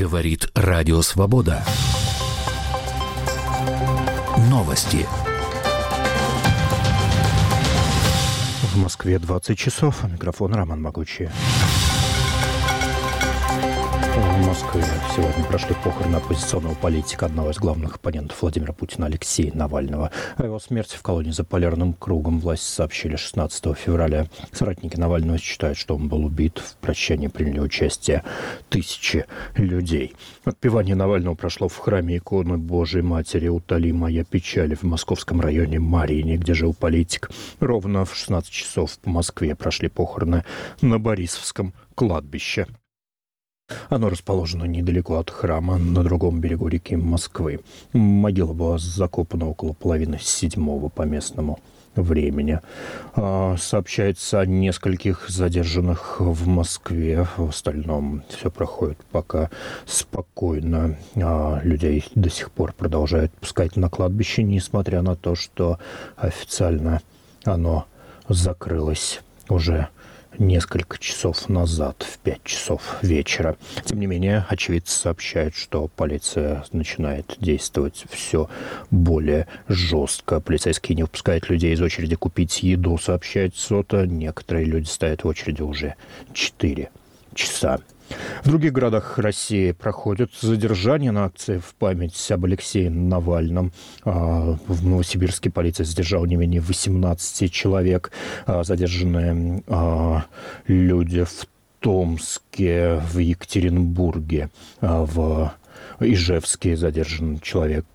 Говорит Радио Свобода. Новости. В Москве 20 часов. Микрофон Роман Могучий. В Москве сегодня прошли похороны оппозиционного политика, одного из главных оппонентов Владимира Путина Алексея Навального. О его смерти в колонии за полярным кругом власти сообщили 16 февраля. Соратники Навального считают, что он был убит. В прощании приняли участие тысячи людей. Отпевание Навального прошло в храме иконы Божией Матери «Утоли моя печаль» в московском районе Марине, где жил политик. Ровно в 16 часов по Москве прошли похороны на Борисовском кладбище. Оно расположено недалеко от храма, на другом берегу реки Москвы. Могила была закопана около половины седьмого по местному времени. А, сообщается о нескольких задержанных в Москве. В остальном все проходит пока спокойно. А, людей до сих пор продолжают пускать на кладбище, несмотря на то, что официально оно закрылось уже несколько часов назад, в 5 часов вечера. Тем не менее, очевидцы сообщают, что полиция начинает действовать все более жестко. Полицейские не выпускают людей из очереди купить еду, сообщает СОТа. Некоторые люди стоят в очереди уже 4 часа. В других городах России проходят задержания на акции в память об Алексее Навальном. А, в Новосибирске полиция задержала не менее 18 человек. А, задержанные а, люди в Томске, в Екатеринбурге, в Ижевске задержан человек,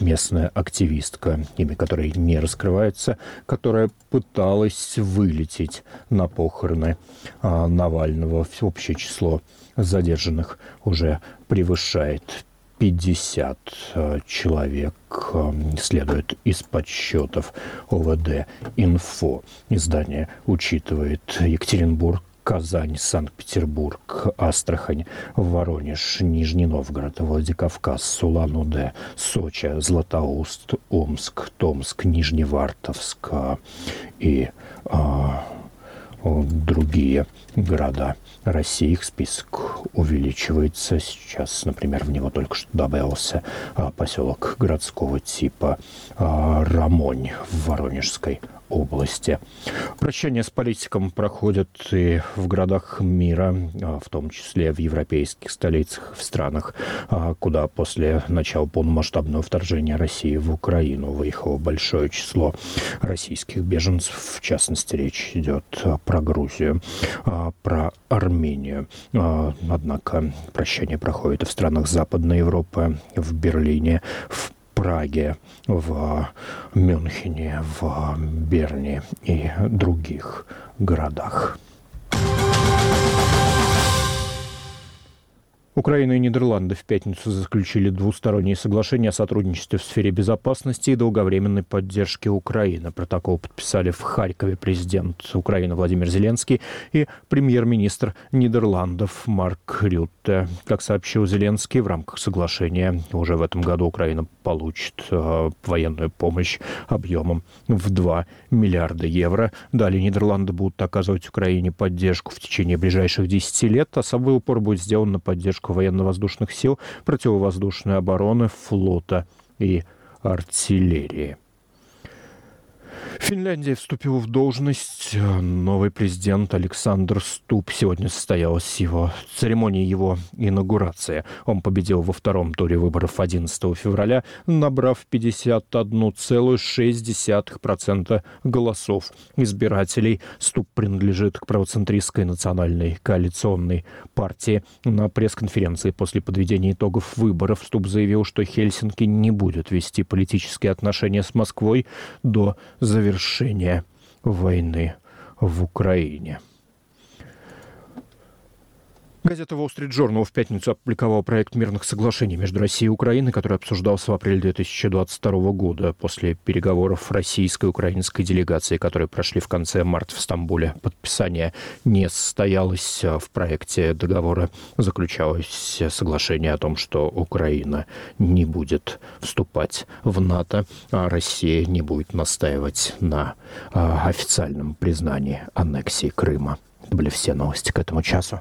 местная активистка, имя которой не раскрывается, которая пыталась вылететь на похороны а, Навального. Общее число задержанных уже превышает 50 а, человек, а, следует из подсчетов ОВД «Инфо». Издание учитывает Екатеринбург Казань, Санкт-Петербург, Астрахань, Воронеж, Нижний Новгород, Владикавказ, Улан-Удэ, Сочи, Златоуст, Омск, Томск, Нижневартовск и а, другие города России. Их список увеличивается. Сейчас, например, в него только что добавился а, поселок городского типа а, Рамонь в Воронежской области. Прощание с политиком проходят и в городах мира, а, в том числе в европейских столицах, в странах, а, куда после начала полномасштабного вторжения России в Украину выехало большое число российских беженцев. В частности, речь идет про Грузию, а, про Армению. Однако прощание проходит и в странах Западной Европы, в Берлине, в Праге, в Мюнхене, в Берне и других городах. Украина и Нидерланды в пятницу заключили двусторонние соглашения о сотрудничестве в сфере безопасности и долговременной поддержки Украины. Протокол подписали в Харькове президент Украины Владимир Зеленский и премьер-министр Нидерландов Марк Рютте. Как сообщил Зеленский, в рамках соглашения уже в этом году Украина получит э, военную помощь объемом в 2 миллиарда евро. Далее Нидерланды будут оказывать Украине поддержку в течение ближайших 10 лет, а особый упор будет сделан на поддержку военно-воздушных сил, противовоздушной обороны, флота и артиллерии. Финляндия вступила в должность. Новый президент Александр Ступ. Сегодня состоялась его церемония его инаугурации. Он победил во втором туре выборов 11 февраля, набрав 51,6% голосов избирателей. Ступ принадлежит к правоцентристской национальной коалиционной партии. На пресс-конференции после подведения итогов выборов Ступ заявил, что Хельсинки не будет вести политические отношения с Москвой до завершения войны в Украине. Газета Wall Street Journal в пятницу опубликовала проект мирных соглашений между Россией и Украиной, который обсуждался в апреле 2022 года после переговоров российской и украинской делегации, которые прошли в конце марта в Стамбуле. Подписание не состоялось. В проекте договора заключалось соглашение о том, что Украина не будет вступать в НАТО, а Россия не будет настаивать на а, официальном признании аннексии Крыма. Это были все новости к этому часу.